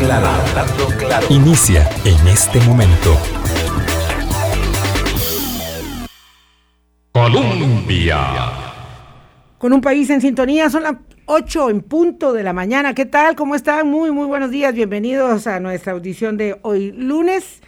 claro, hablando claro. Inicia en este momento. Colombia. Con un país en sintonía, son las 8 en punto de la mañana. ¿Qué tal? ¿Cómo están? Muy, muy buenos días. Bienvenidos a nuestra audición de hoy lunes,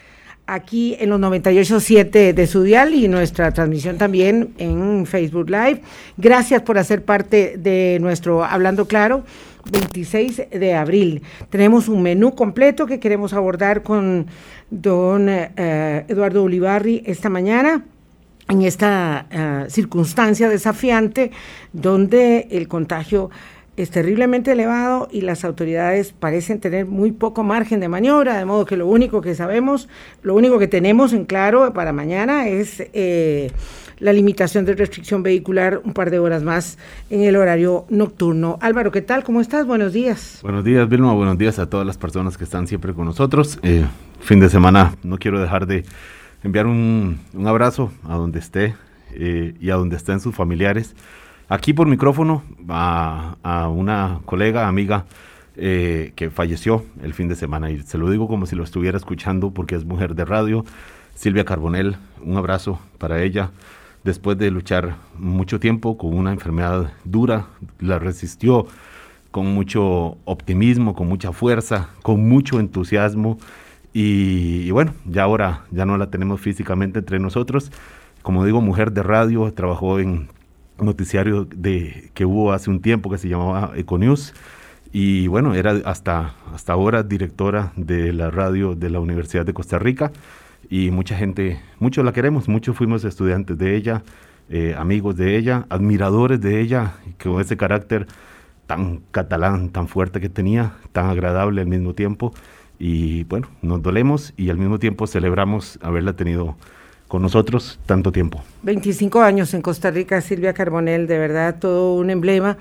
aquí en los 98.7 de su dial y nuestra transmisión también en Facebook Live. Gracias por hacer parte de nuestro Hablando Claro. 26 de abril. Tenemos un menú completo que queremos abordar con don eh, Eduardo Ulibarri esta mañana en esta eh, circunstancia desafiante donde el contagio es terriblemente elevado y las autoridades parecen tener muy poco margen de maniobra, de modo que lo único que sabemos, lo único que tenemos en claro para mañana es eh, la limitación de restricción vehicular un par de horas más en el horario nocturno. Álvaro, ¿qué tal? ¿Cómo estás? Buenos días. Buenos días, Vilma. Buenos días a todas las personas que están siempre con nosotros. Eh, fin de semana, no quiero dejar de enviar un, abrazo a donde esté eh, y a donde estén sus familiares. Aquí por micrófono a, una colega, amiga, eh, que falleció el fin de semana y se lo digo como si lo estuviera escuchando porque es mujer de radio, Silvia Carbonel, un abrazo para ella. Después de luchar mucho tiempo con una enfermedad dura, la resistió con mucho optimismo, con mucha fuerza, con mucho entusiasmo y, bueno, ya ahora ya no la tenemos físicamente entre nosotros. Como digo, mujer de radio, trabajó en noticiario de, que hubo hace un tiempo que se llamaba Econews. Y bueno, era hasta, hasta ahora directora de la radio de la Universidad de Costa Rica. Y mucha gente, muchos la queremos, muchos fuimos estudiantes de ella, eh, amigos de ella, admiradores de ella, con ese carácter tan catalán, tan fuerte que tenía, tan agradable al mismo tiempo. Y bueno, nos dolemos y al mismo tiempo celebramos haberla tenido con nosotros tanto tiempo. 25 años en Costa Rica, Silvia Carbonel, de verdad todo un emblema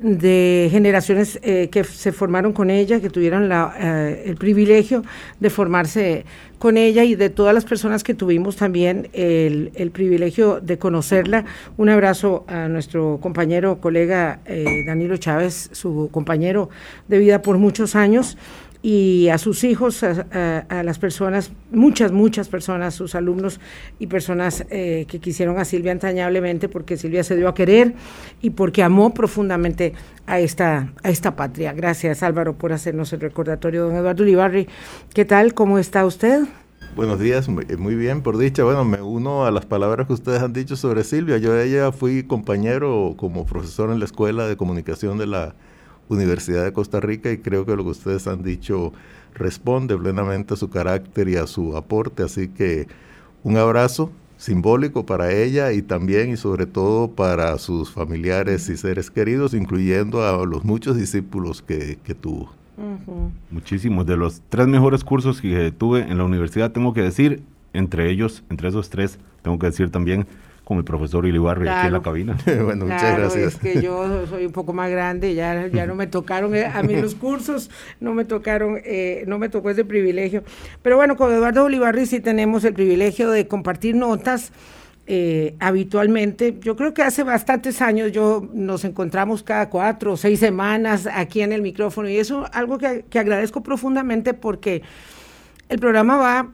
de generaciones eh, que se formaron con ella, que tuvieron la, eh, el privilegio de formarse con ella y de todas las personas que tuvimos también el, el privilegio de conocerla. Un abrazo a nuestro compañero, colega eh, Danilo Chávez, su compañero de vida por muchos años y a sus hijos, a, las personas, muchas, muchas personas, sus alumnos y personas eh, que quisieron a Silvia entrañablemente porque Silvia se dio a querer y porque amó profundamente a esta, a esta patria. Gracias Álvaro por hacernos el recordatorio. Don Eduardo Ulibarri, ¿qué tal? ¿Cómo está usted? Buenos días, muy bien, por dicha. Bueno, me uno a las palabras que ustedes han dicho sobre Silvia. Yo ella fui compañero como profesor en la Escuela de Comunicación de la Universidad de Costa Rica y creo que lo que ustedes han dicho responde plenamente a su carácter y a su aporte. Así que un abrazo simbólico para ella y también y sobre todo para sus familiares y seres queridos, incluyendo a los muchos discípulos que, tuvo. Muchísimos. De los tres mejores cursos que tuve en la universidad, tengo que decir, entre ellos, entre esos tres, tengo que decir también con el profesor Ilibarri aquí en la cabina. bueno, muchas gracias. Es que yo soy un poco más grande, ya, ya no me tocaron eh, a mí los cursos, no me tocaron, eh, no me tocó ese privilegio. Pero bueno, con Eduardo Ulibarri sí tenemos el privilegio de compartir notas. Eh, habitualmente, yo creo que hace bastantes años yo nos encontramos cada cuatro o seis semanas aquí en el micrófono y eso algo que, que agradezco profundamente porque el programa va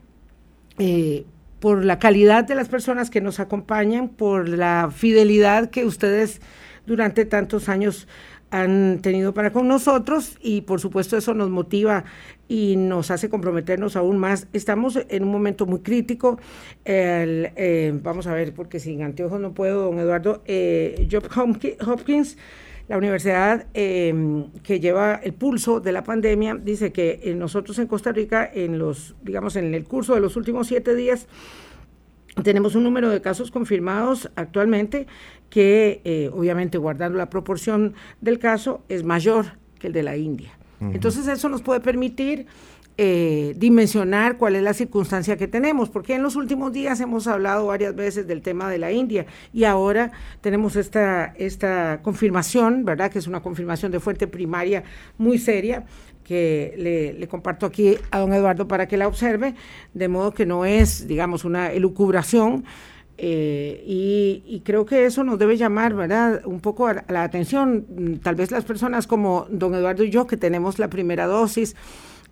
por la calidad de las personas que nos acompañan, por la fidelidad que ustedes durante tantos años han tenido para con nosotros y por supuesto eso nos motiva y nos hace comprometernos aún más. Estamos en un momento muy crítico. Eh, vamos a ver, porque sin anteojos no puedo, don Eduardo. Eh, Job Hopkins la universidad em, que lleva el pulso de la pandemia dice que eh, nosotros en Costa Rica, en los, digamos, en el curso de los últimos siete días, tenemos un número de casos confirmados actualmente que, eh, obviamente, guardando la proporción del caso, es mayor que el de la India. Entonces, eso nos puede permitir eh, dimensionar cuál es la circunstancia que tenemos, porque en los últimos días hemos hablado varias veces del tema de la India y ahora tenemos esta, esta confirmación, ¿verdad? Que es una confirmación de fuente primaria muy seria que le, comparto aquí a don Eduardo para que la observe, de modo que no es, digamos, una elucubración. Eh, y, y, creo que eso nos debe llamar, ¿verdad?, un poco a la atención. Tal vez las personas como don Eduardo y yo, que tenemos la primera dosis,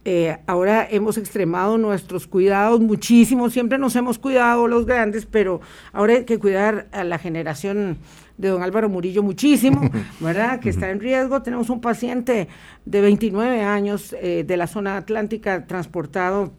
Eh, ahora hemos extremado nuestros cuidados muchísimo, siempre nos hemos cuidado los grandes, pero ahora hay que cuidar a la generación de don Álvaro Murillo muchísimo, ¿verdad? Que está en riesgo. Tenemos un paciente de 29 años eh, de la zona atlántica transportado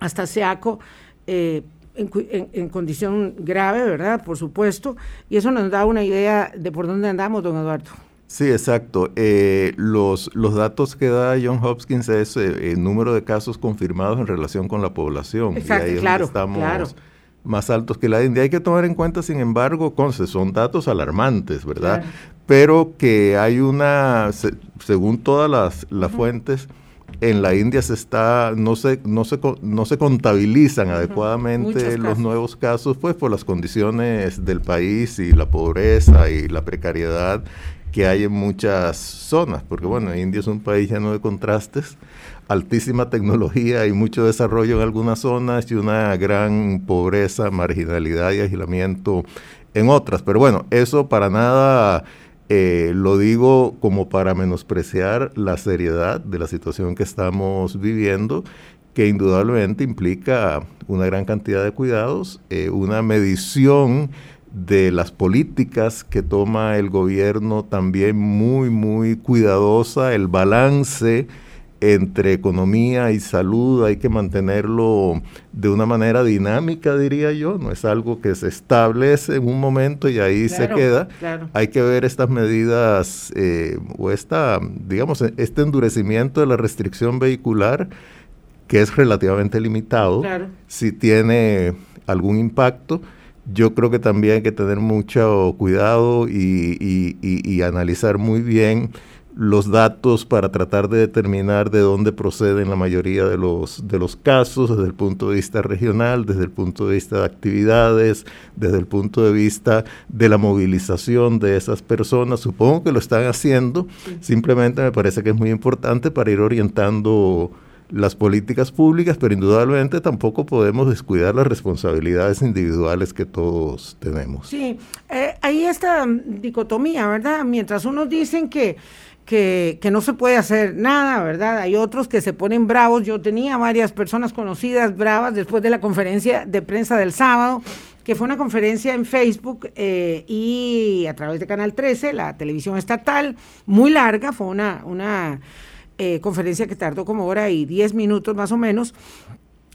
hasta Seaco. Eh, en, condición grave, ¿verdad? Por supuesto, y eso nos da una idea de por dónde andamos, don Eduardo. Sí, exacto. Eh, los, los datos que da John Hopkins es eh, el número de casos confirmados en relación con la población. Exacto, y ahí claro, estamos más altos que la India. Hay que tomar en cuenta, sin embargo, Conce, son datos alarmantes, ¿verdad? Pero que hay una, según todas las, las fuentes, en la India se está, no se, no se, no se contabilizan adecuadamente los nuevos casos, pues por las condiciones del país y la pobreza y la precariedad que hay en muchas zonas, porque bueno, India es un país lleno de contrastes, altísima tecnología y mucho desarrollo en algunas zonas y una gran pobreza, marginalidad y aislamiento en otras. Pero bueno, eso para nada eh, lo digo como para menospreciar la seriedad de la situación que estamos viviendo, que indudablemente implica una gran cantidad de cuidados, eh, una medición de las políticas que toma el gobierno también muy, muy cuidadosa, el balance entre economía y salud hay que mantenerlo de una manera dinámica, diría yo, no es algo que se establece en un momento y ahí se queda. Hay que ver estas medidas eh, o esta, digamos, este endurecimiento de la restricción vehicular que es relativamente limitado, si tiene algún impacto yo creo que también hay que tener mucho cuidado y, analizar muy bien los datos para tratar de determinar de dónde proceden la mayoría de los, de los casos desde el punto de vista regional, desde el punto de vista de actividades, desde el punto de vista de la movilización de esas personas. Supongo que lo están haciendo, simplemente me parece que es muy importante para ir orientando las políticas públicas, pero indudablemente tampoco podemos descuidar las responsabilidades individuales que todos tenemos. Sí, eh, hay esta dicotomía, ¿verdad? Mientras unos dicen que, que, que, no se puede hacer nada, ¿verdad? Hay otros que se ponen bravos. Yo tenía varias personas conocidas bravas después de la conferencia de prensa del sábado, que fue una conferencia en Facebook eh, y a través de Canal 13, la televisión estatal, muy larga, fue una... una eh, conferencia que tardó como hora y diez minutos más o menos,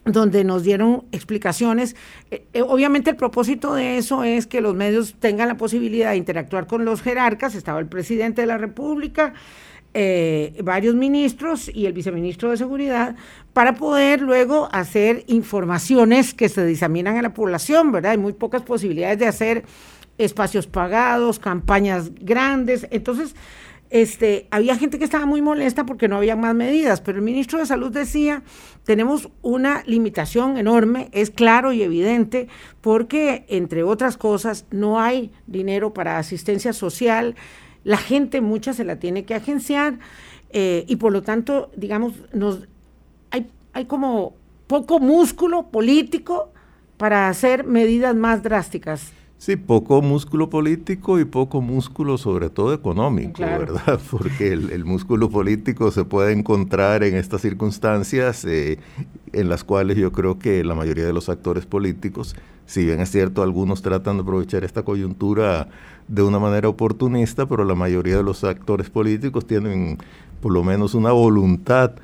donde nos dieron explicaciones. Eh, eh, obviamente el propósito de eso es que los medios tengan la posibilidad de interactuar con los jerarcas. Estaba el presidente de la República, varios ministros y el viceministro de Seguridad, para poder luego hacer informaciones que se disaminan a la población, ¿verdad? Hay muy pocas posibilidades de hacer espacios pagados, campañas grandes. Entonces, este, había gente que estaba muy molesta porque no había más medidas, pero el ministro de Salud decía, tenemos una limitación enorme, es claro y evidente, porque, entre otras cosas, no hay dinero para asistencia social, la gente mucha se la tiene que agenciar eh, y por lo tanto, digamos, nos, hay, hay como poco músculo político para hacer medidas más drásticas. Sí, poco músculo político y poco músculo sobre todo económico, ¿verdad? Porque el, músculo político se puede encontrar en estas circunstancias eh, en las cuales yo creo que la mayoría de los actores políticos, si bien es cierto, algunos tratan de aprovechar esta coyuntura de una manera oportunista, pero la mayoría de los actores políticos tienen por lo menos una voluntad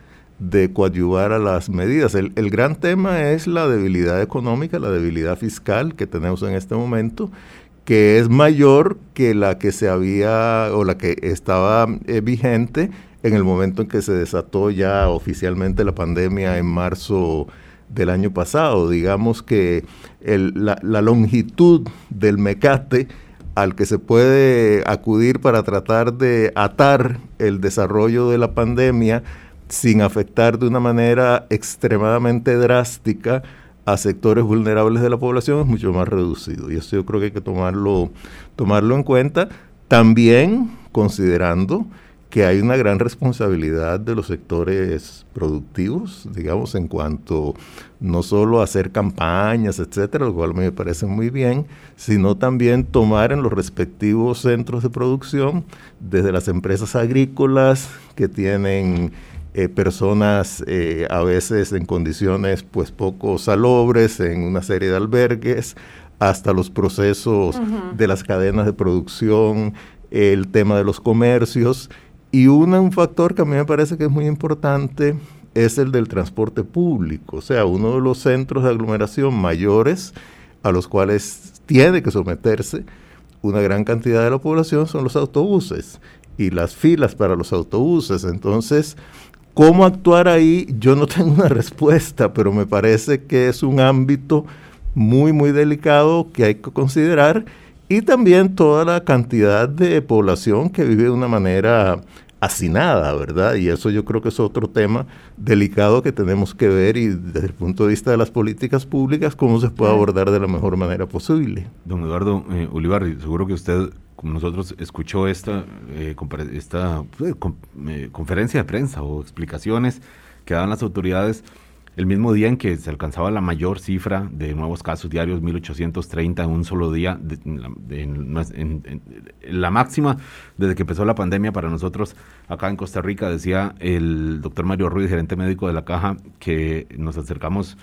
de coadyuvar a las medidas. El, gran tema es la debilidad económica, la debilidad fiscal que tenemos en este momento, que es mayor que la que se había o la que estaba eh, vigente en el momento en que se desató ya oficialmente la pandemia en marzo del año pasado. Digamos que la, la longitud del mecate al que se puede acudir para tratar de atar el desarrollo de la pandemia sin afectar de una manera extremadamente drástica a sectores vulnerables de la población es mucho más reducido. Y eso yo creo que hay que tomarlo, tomarlo en cuenta, también considerando que hay una gran responsabilidad de los sectores productivos, digamos, en cuanto no solo a hacer campañas, etcétera, lo cual me parece muy bien, sino también tomar en los respectivos centros de producción, desde las empresas agrícolas que tienen eh, personas eh, a veces en condiciones pues poco salobres, en una serie de albergues, hasta los procesos de las cadenas de producción, el tema de los comercios. Y un factor que a mí me parece que es muy importante es el del transporte público, o sea, uno de los centros de aglomeración mayores a los cuales tiene que someterse una gran cantidad de la población son los autobuses y las filas para los autobuses. Entonces, ¿cómo actuar ahí? Yo no tengo una respuesta, pero me parece que es un ámbito muy, muy delicado que hay que considerar y también toda la cantidad de población que vive de una manera hacinada, ¿verdad? Y eso yo creo que es otro tema delicado que tenemos que ver y desde el punto de vista de las políticas públicas, cómo se puede abordar de la mejor manera posible. Don Eduardo eh, seguro que usted, como nosotros, escuchó esta, eh, esta pues, eh, conferencia de prensa o explicaciones que dan las autoridades el mismo día en que se alcanzaba la mayor cifra de nuevos casos diarios, 1830 en un solo día, en, la máxima desde que empezó la pandemia para nosotros acá en Costa Rica, decía el doctor Mario Ruiz, gerente médico de la caja, que nos acercamos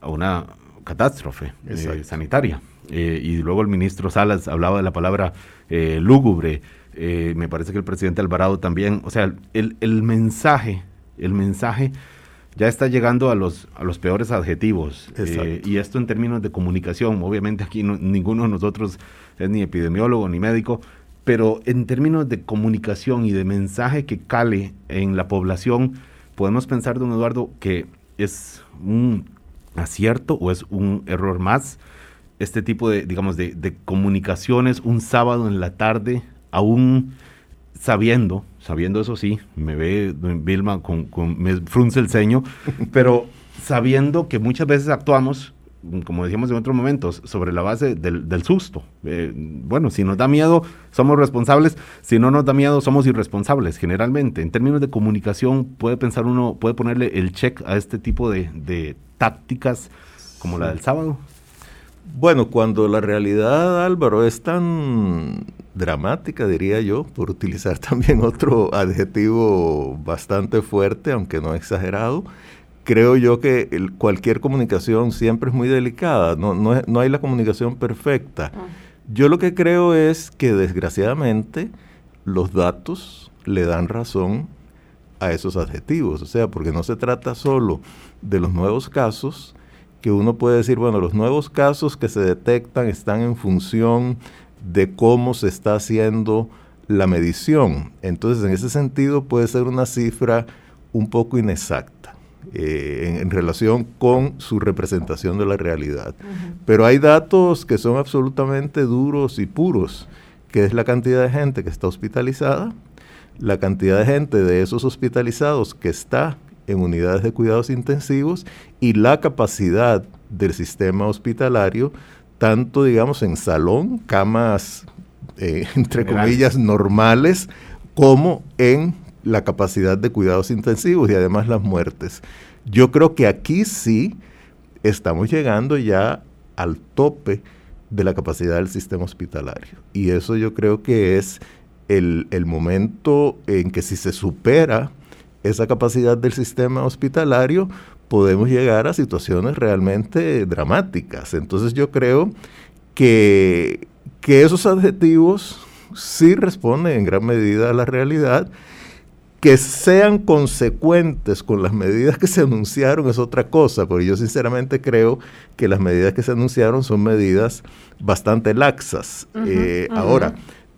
a una catástrofe eh, sanitaria. Eh, y luego el ministro Salas hablaba de la palabra eh, lúgubre. me parece que el presidente Alvarado también. O sea, el, el mensaje, el mensaje ya está llegando a los, a los peores adjetivos. Eh, y esto en términos de comunicación, obviamente aquí ninguno de nosotros es ni epidemiólogo ni médico, pero en términos de comunicación y de mensaje que cale en la población, podemos pensar, don Eduardo, que es un acierto o es un error más este tipo de, digamos, de, de comunicaciones un sábado en la tarde, aún sabiendo, sabiendo eso sí, me ve Vilma con, me frunce el ceño, pero sabiendo que muchas veces actuamos, como decíamos en otros momentos, sobre la base del, susto. Eh, bueno, si nos da miedo, somos responsables, si no nos da miedo, somos irresponsables, generalmente. En términos de comunicación, puede pensar uno, puede ponerle el check a este tipo de, tácticas como la del sábado. Bueno, cuando la realidad, Álvaro, es tan dramática, diría yo, por utilizar también otro adjetivo bastante fuerte, aunque no exagerado, creo yo que cualquier comunicación siempre es muy delicada, no, no, hay la comunicación perfecta. Ah. Yo lo que creo es que desgraciadamente los datos le dan razón a esos adjetivos, o sea, porque no se trata solo de los nuevos casos, que uno puede decir, bueno, los nuevos casos que se detectan están en función de cómo se está haciendo la medición. Entonces, en ese sentido puede ser una cifra un poco inexacta eh, en, relación con su representación de la realidad. Pero hay datos que son absolutamente duros y puros, que es la cantidad de gente que está hospitalizada, la cantidad de gente de esos hospitalizados que está en unidades de cuidados intensivos y la capacidad del sistema hospitalario, tanto digamos en salón, camas eh, entre comillas normales, como en la capacidad de cuidados intensivos y además las muertes. Yo creo que aquí sí estamos llegando ya al tope de la capacidad del sistema hospitalario. Y eso yo creo que es el, el momento en que si se supera esa capacidad del sistema hospitalario, podemos llegar a situaciones realmente dramáticas. Entonces yo creo que, que esos adjetivos sí responden en gran medida a la realidad. Que sean consecuentes con las medidas que se anunciaron es otra cosa, porque yo sinceramente creo que las medidas que se anunciaron son medidas bastante laxas. Eh, ahora,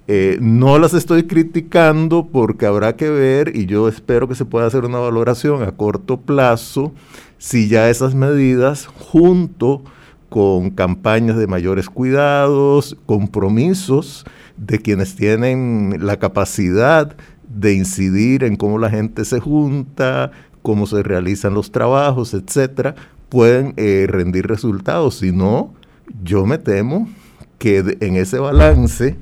eh, no las estoy criticando porque habrá que ver y yo espero que se pueda hacer una valoración a corto plazo si ya esas medidas junto con campañas de mayores cuidados, compromisos de quienes tienen la capacidad de incidir en cómo la gente se junta, cómo se realizan los trabajos, etcétera, pueden eh, rendir resultados. Si no, yo me temo que en ese balance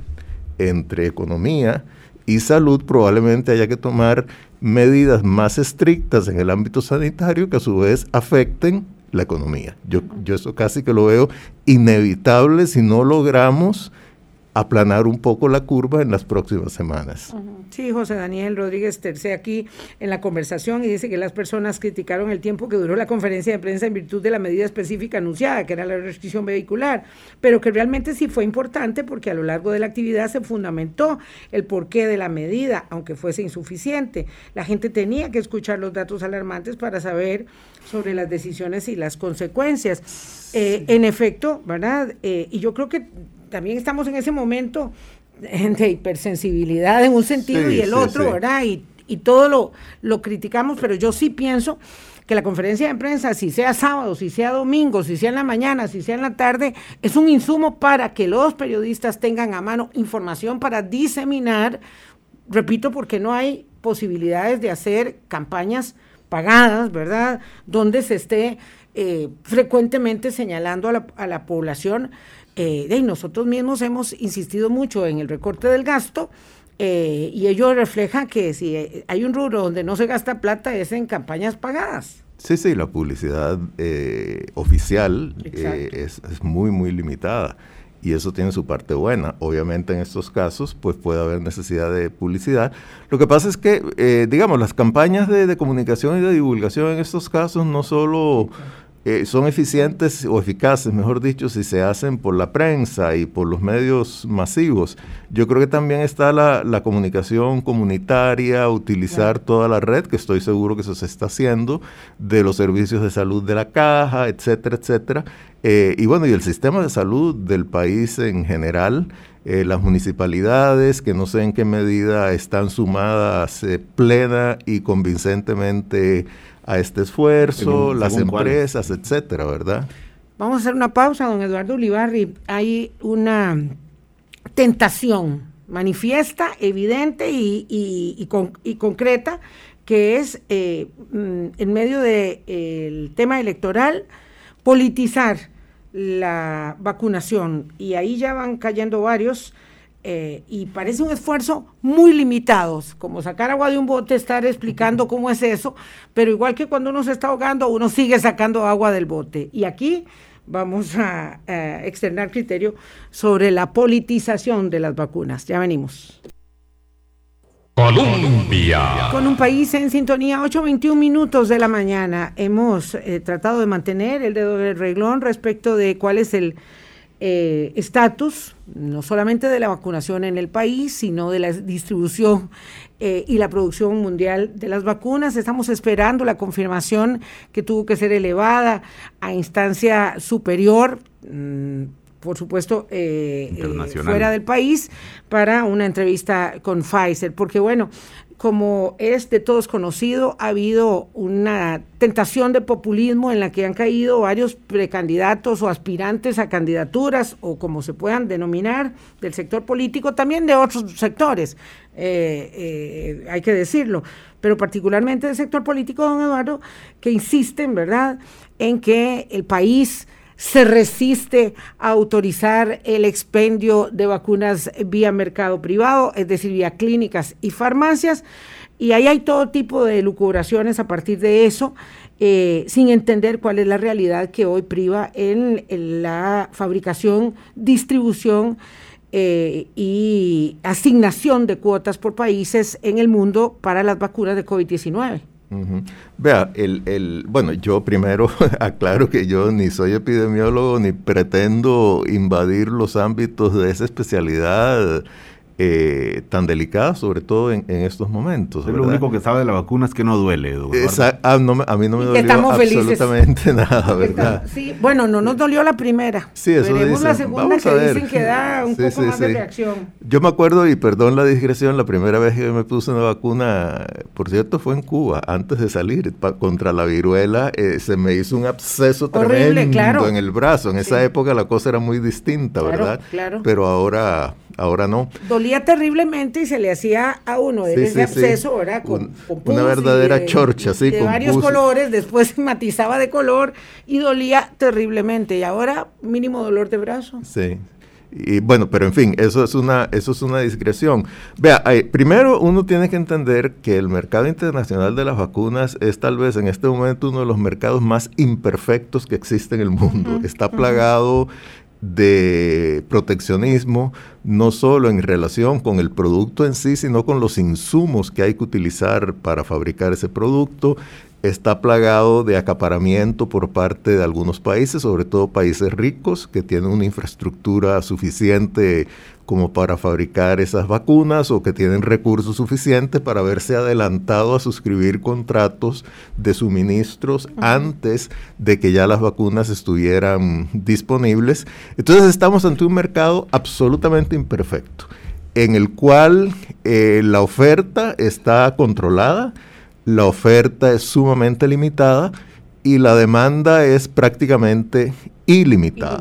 entre economía y salud, probablemente haya que tomar medidas más estrictas en el ámbito sanitario que a su vez afecten la economía. Yo, yo eso casi que lo veo inevitable si no logramos aplanar un poco la curva en las próximas semanas. Sí, José Daniel Rodríguez Terce aquí en la conversación y dice que las personas criticaron el tiempo que duró la conferencia de prensa en virtud de la medida específica anunciada, que era la restricción vehicular, pero que realmente sí fue importante porque a lo largo de la actividad se fundamentó el porqué de la medida, aunque fuese insuficiente. La gente tenía que escuchar los datos alarmantes para saber sobre las decisiones y las consecuencias. Eh, en efecto, ¿verdad? Eh, y yo creo que también estamos en ese momento de hipersensibilidad en un sentido y el otro, ¿verdad? Y, y todo lo, lo criticamos, pero yo sí pienso que la conferencia de prensa, si sea sábado, si sea domingo, si sea en la mañana, si sea en la tarde, es un insumo para que los periodistas tengan a mano información para diseminar, repito, porque no hay posibilidades de hacer campañas pagadas, ¿verdad? Donde se esté eh, frecuentemente señalando a la, a la población eh, nosotros mismos hemos insistido mucho en el recorte del gasto eh, y ello refleja que si hay un rubro donde no se gasta plata es en campañas pagadas. Sí, sí, la publicidad eh, oficial eh, es, es, muy, muy limitada y eso tiene su parte buena. Obviamente en estos casos pues puede haber necesidad de publicidad. Lo que pasa es que, digamos, las campañas de, de, comunicación y de divulgación en estos casos no solo... Eh, son eficientes o eficaces, mejor dicho, si se hacen por la prensa y por los medios masivos. Yo creo que también está la, comunicación comunitaria, utilizar toda la red, que estoy seguro que eso se está haciendo, de los servicios de salud de la caja, etcétera, etcétera. Eh, y bueno, y el sistema de salud del país en general. Eh, las municipalidades, que no sé en qué medida están sumadas plena y convincentemente a este esfuerzo, las empresas, etcétera, ¿verdad? Vamos a hacer una pausa, don Eduardo Ulibarri. Hay una tentación manifiesta, evidente y, concreta que es eh, mm, en medio del tema electoral politizar la vacunación y ahí ya van cayendo varios eh, y parece un esfuerzo muy limitado, como sacar agua de un bote, estar explicando cómo es eso, pero igual que cuando uno se está ahogando, uno sigue sacando agua del bote. Y aquí vamos a, a externar criterio sobre la politización de las vacunas. Ya venimos. Colombia. Con un país en sintonía, 8.21 minutos de la mañana. Hemos eh, tratado de mantener el dedo del reglón respecto de cuál es el eh, estatus, no solamente de la vacunación en el país, sino de la distribución eh, y la producción mundial de las vacunas. Estamos esperando la confirmación que tuvo que ser elevada a instancia superior. Mm, por supuesto, eh, fuera del país, para una entrevista con Pfizer, porque bueno, como es de todos conocido, ha habido una tentación de populismo en la que han caído varios precandidatos o aspirantes a candidaturas, o como se puedan denominar, del sector político, también de otros sectores, eh, eh, hay que decirlo, pero particularmente del sector político, don Eduardo, que insisten, ¿verdad?, en que el país se resiste a autorizar el expendio de vacunas vía mercado privado, es decir, vía clínicas y farmacias. Y ahí hay todo tipo de lucubraciones a partir de eso, eh, sin entender cuál es la realidad que hoy priva en, la fabricación, distribución eh, y asignación de cuotas por países en el mundo para las vacunas de COVID-19. Vea, el, el, bueno, yo primero aclaro que yo ni soy epidemiólogo ni pretendo invadir los ámbitos de esa especialidad eh, tan delicada, sobre todo en, estos momentos. Lo único que sabe de la vacuna es que no duele. ah, no, a mí no me dolió absolutamente nada, ¿verdad? Sí, bueno, no nos dolió la primera. Sí, eso Veremos la segunda que dicen que da un poco más de reacción. Yo me acuerdo, y perdón la digresión, la primera vez que me puse una vacuna, por cierto, fue en Cuba, antes de salir, contra la viruela, eh, se me hizo un absceso tremendo en el brazo. En esa época la cosa era muy distinta, ¿verdad? Claro. Pero ahora ahora no. Dolía terriblemente y se le hacía a uno de ese absceso, ¿verdad? Con, una verdadera chorcha, sí. De varios colores, después matizaba de color y dolía terriblemente. Y ahora mínimo dolor de brazo. Sí. Y bueno, pero en fin, eso es una, eso es una discreción. Vea, primero uno tiene que entender que el mercado internacional de las vacunas es tal vez en este momento uno de los mercados más imperfectos que existe en el mundo. Está plagado de proteccionismo, no solo en relación con el producto en sí, sino con los insumos que hay que utilizar para fabricar ese producto, está plagado de acaparamiento por parte de algunos países, sobre todo países ricos que tienen una infraestructura suficiente como para fabricar esas vacunas o que tienen recursos suficientes para haberse adelantado a suscribir contratos de suministros antes de que ya las vacunas estuvieran disponibles. Entonces estamos ante un mercado absolutamente imperfecto, en el cual eh, la oferta está controlada, la oferta es sumamente limitada y la demanda es prácticamente ilimitada.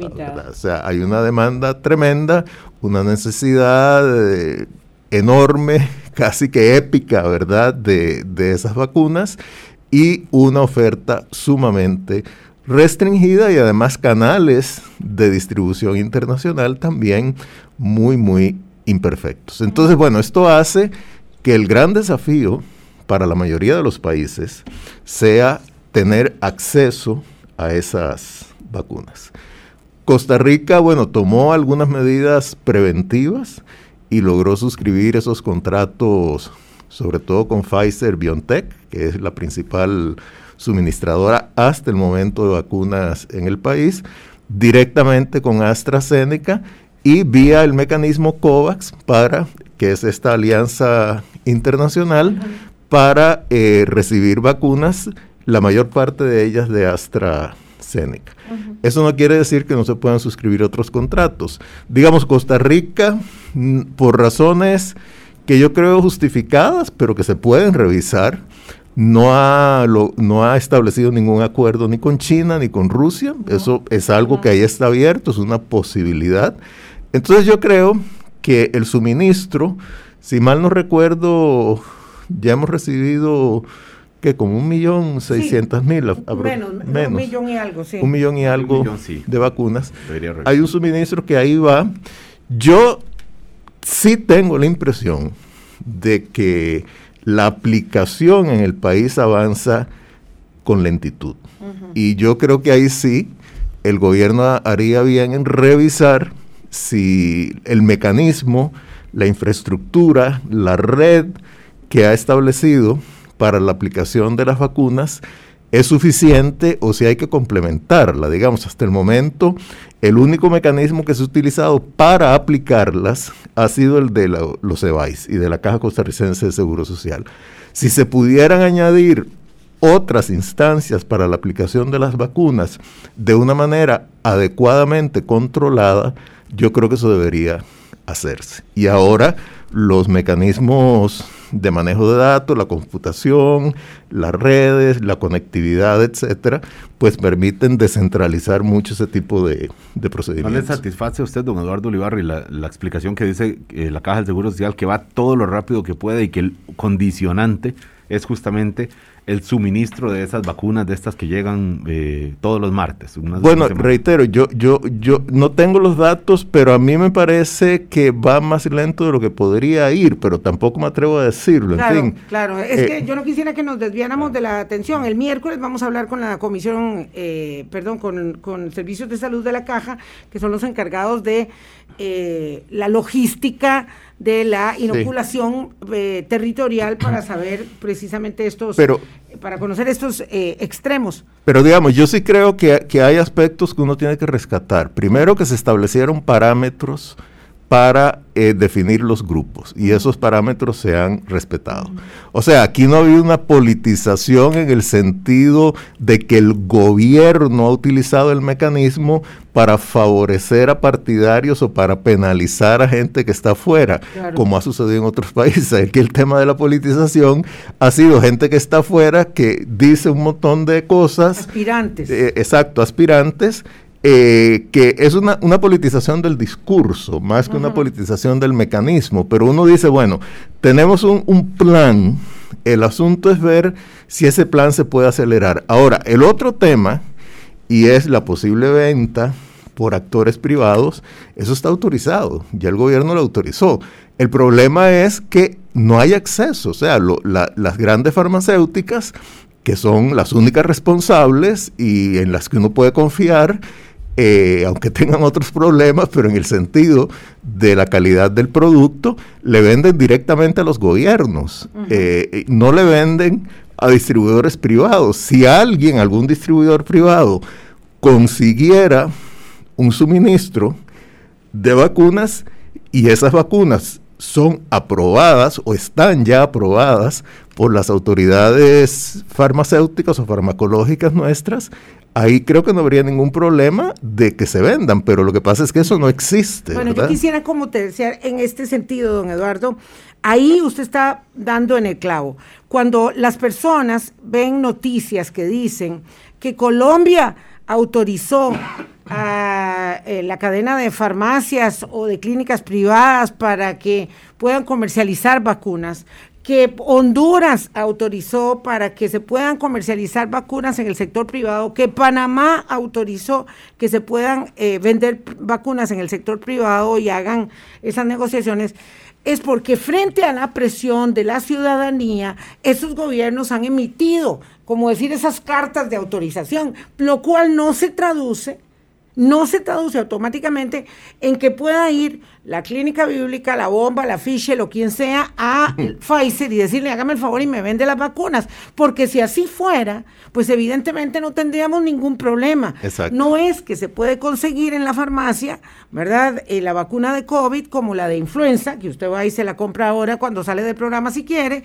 O sea, hay una demanda tremenda, una necesidad eh, enorme, casi que épica, ¿verdad?, de, de esas vacunas y una oferta sumamente restringida y además canales de distribución internacional también muy, muy imperfectos. Entonces, bueno, esto hace que el gran desafío para la mayoría de los países sea tener acceso a esas vacunas. Costa Rica, bueno, tomó algunas medidas preventivas y logró suscribir esos contratos, sobre todo con Pfizer BioNTech, que es la principal suministradora hasta el momento de vacunas en el país, directamente con AstraZeneca y vía el mecanismo COVAX para, que es esta alianza internacional, para eh, recibir vacunas, la mayor parte de ellas de AstraZeneca. Eso no quiere decir que no se puedan suscribir otros contratos. Digamos, Costa Rica, mm, por razones que yo creo justificadas, pero que se pueden revisar, no ha, no ha establecido ningún acuerdo ni con China ni con Rusia. Eso es algo que ahí está abierto, es una posibilidad. Entonces yo creo que el suministro, si mal no recuerdo, ya hemos recibido que como un millón seiscientas mil menos, un millón y algo sí. Un millón y algo de vacunas. Hay un suministro que ahí va. Yo sí tengo la impresión de que la aplicación en el país avanza con lentitud. Y yo creo que ahí sí el gobierno haría bien en revisar si el mecanismo la infraestructura la red que ha establecido para la aplicación de las vacunas es suficiente o si hay que complementarla. Digamos, hasta el momento, el único mecanismo que se ha utilizado para aplicarlas ha sido el de los EVAIS y de la Caja Costarricense de Seguro Social. Si se pudieran añadir otras instancias para la aplicación de las vacunas de una manera adecuadamente controlada, yo creo que eso debería hacerse. Y ahora los mecanismos de manejo de datos, la computación, las redes, la conectividad, etcétera, pues permiten descentralizar mucho ese tipo de, procedimientos. ¿No le satisface a usted, don Eduardo Olivarri, la, la explicación que dice eh, la Caja del Seguro Social que va todo lo rápido que puede y que el condicionante es justamente el suministro de esas vacunas, de estas que llegan eh, todos los martes. bueno, reitero, yo, yo, yo no tengo los datos, pero a mí me parece que va más lento de lo que podría ir, pero tampoco me atrevo a decirlo. Claro, en fin, claro. Es eh, que yo no quisiera que nos desviáramos de la atención. El miércoles vamos a hablar con la comisión, eh, perdón, con, con servicios de salud de la caja, que son los encargados de la logística de la inoculación eh, territorial para saber precisamente estos, pero, para conocer estos eh, extremos. Pero digamos, yo sí creo que, que, hay aspectos que uno tiene que rescatar. Primero que se establecieron parámetros para eh, definir los grupos y esos parámetros se han respetado. O sea, aquí no ha habido una politización en el sentido de que el gobierno ha utilizado el mecanismo para favorecer a partidarios o para penalizar a gente que está afuera, como ha sucedido en otros países. Aquí el tema de la politización ha sido gente que está afuera que dice un montón de cosas. Aspirantes. Eh, exacto, aspirantes eh, que es una, politización del discurso, más que una politización del mecanismo, pero uno dice, bueno, tenemos un, un, plan, el asunto es ver si ese plan se puede acelerar. Ahora, el otro tema, y es la posible venta por actores privados, eso está autorizado, ya el gobierno lo autorizó. El problema es que no hay acceso, o sea, las grandes farmacéuticas, que son las únicas responsables y en las que uno puede confiar, eh, aunque tengan otros problemas, pero en el sentido de la calidad del producto, le venden directamente a los gobiernos, eh, no le venden a distribuidores privados. Si alguien, algún distribuidor privado, consiguiera un suministro de vacunas y esas vacunas son aprobadas o están ya aprobadas por las autoridades farmacéuticas o farmacológicas nuestras, ahí creo que no habría ningún problema de que se vendan, pero lo que pasa es que eso no existe. Bueno, yo quisiera como te decía en este sentido, don Eduardo, ahí usted está dando en el clavo. Cuando las personas ven noticias que dicen que Colombia autorizó a eh, la cadena de farmacias o de clínicas privadas para que puedan comercializar vacunas, que Honduras autorizó para que se puedan comercializar vacunas en el sector privado, que Panamá autorizó que se puedan eh, vender vacunas en el sector privado y hagan esas negociaciones, es porque frente a la presión de la ciudadanía, esos gobiernos han emitido, como decir, esas cartas de autorización, lo cual no se traduce no se traduce automáticamente en que pueda ir la clínica bíblica, la bomba, la Fischel o quien sea a Pfizer y decirle hágame el favor y me vende las vacunas. Porque si así fuera, pues evidentemente no tendríamos ningún problema. No es que se puede conseguir en la farmacia, ¿verdad? Eh, la vacuna de COVID como la de influenza, que usted va y se la compra ahora cuando sale del programa si quiere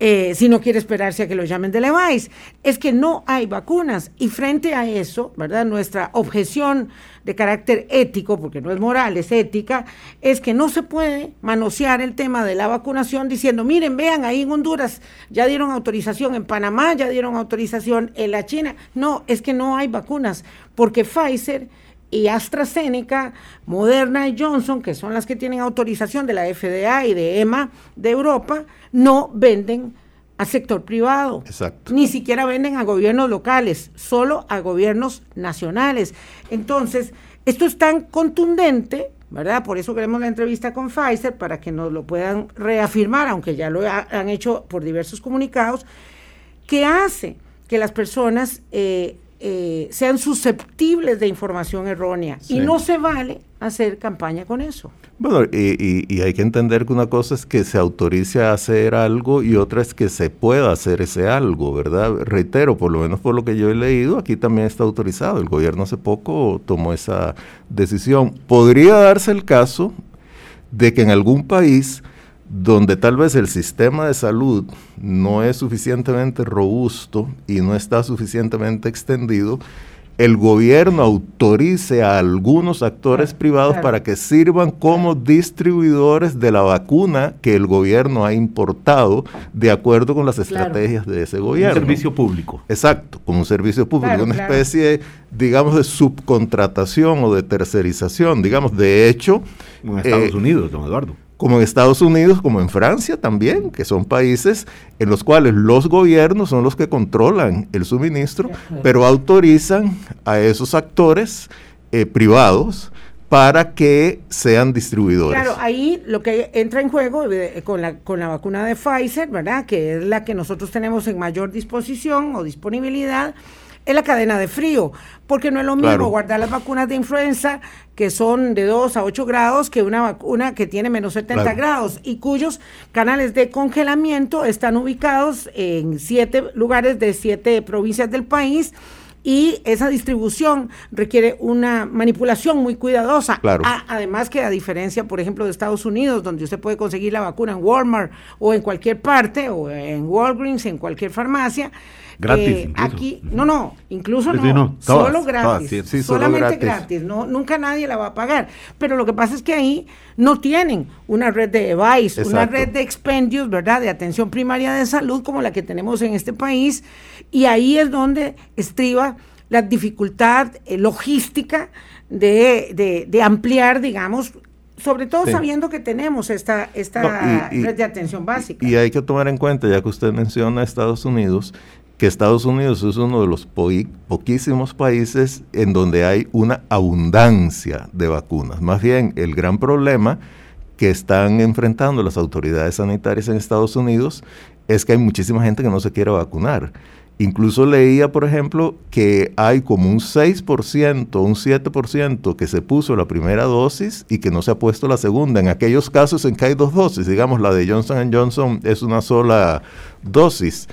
eh, si no quiere esperarse a que lo llamen de Levi's. Es que no hay vacunas. Y frente a eso, ¿verdad? Nuestra objeción de carácter ético, porque no es moral, es ética, es que no se puede manosear el tema de la vacunación diciendo, miren, vean, ahí en Honduras ya dieron autorización, en Panamá ya dieron autorización, en la China. No, es que no hay vacunas, porque Pfizer y AstraZeneca, Moderna y Johnson, que son las que tienen autorización de la FDA y de EMA de Europa, no venden al sector privado. Exacto. Ni siquiera venden a gobiernos locales, solo a gobiernos nacionales. Entonces, esto es tan contundente, ¿verdad? Por eso queremos la entrevista con Pfizer, para que nos lo puedan reafirmar, aunque ya lo han hecho por diversos comunicados, que hace que las personas eh, eh, sean susceptibles de información errónea. Y no se vale hacer campaña con eso. Bueno, y, hay que entender que una cosa es que se autorice a hacer algo y otra es que se pueda hacer ese algo, ¿verdad? Reitero, por lo menos por lo que yo he leído, aquí también está autorizado. El gobierno hace poco tomó esa decisión. Podría darse el caso de que en algún país donde tal vez el sistema de salud no es suficientemente robusto y no está suficientemente extendido, el gobierno autorice a algunos actores privados para que sirvan como distribuidores de la vacuna que el gobierno ha importado de acuerdo con las estrategias de ese gobierno. Un servicio público. Exacto, como un servicio público, una especie, digamos, de subcontratación o de tercerización, digamos, de hecho... En Estados eh, Unidos, don Eduardo como en Estados Unidos, como en Francia también, que son países en los cuales los gobiernos son los que controlan el suministro, pero autorizan a esos actores eh, privados para que sean distribuidores. Claro, ahí lo que entra en juego eh, con la, con la vacuna de Pfizer, ¿verdad? Que es la que nosotros tenemos en mayor disposición o disponibilidad, es la cadena de frío, porque no es lo mismo guardar las vacunas de influenza que son de 2 a 8 grados que una vacuna que tiene menos 70 grados y cuyos canales de congelamiento están ubicados en siete lugares de siete provincias del país y esa distribución requiere una manipulación muy cuidadosa. además que a diferencia, por ejemplo, de Estados Unidos, donde usted puede conseguir la vacuna en Walmart o en cualquier parte, o en Walgreens, en cualquier farmacia, Gratis. Eh, aquí, no, no, incluso no, solo gratis, solamente gratis. no, nunca nadie la va a pagar. Pero lo que pasa es que ahí no tienen una red de device, una red de expendios, ¿verdad? De atención primaria de salud como la que tenemos en este país. Y ahí es donde estriba la dificultad eh, logística de, de, ampliar, digamos, sobre todo sabiendo que tenemos esta, esta red de atención básica. Y hay que tomar en cuenta, ya que usted menciona Estados Unidos, que Estados Unidos es uno de los poquísimos países en donde hay una abundancia de vacunas. Más bien, el gran problema que están enfrentando las autoridades sanitarias en Estados Unidos es que hay muchísima gente que no se quiere vacunar. Incluso leía, por ejemplo, que hay como un 6%, un 7% que se puso la primera dosis y que no se ha puesto la segunda. En aquellos casos en que hay dos dosis, digamos, la de Johnson Johnson es una sola dosis.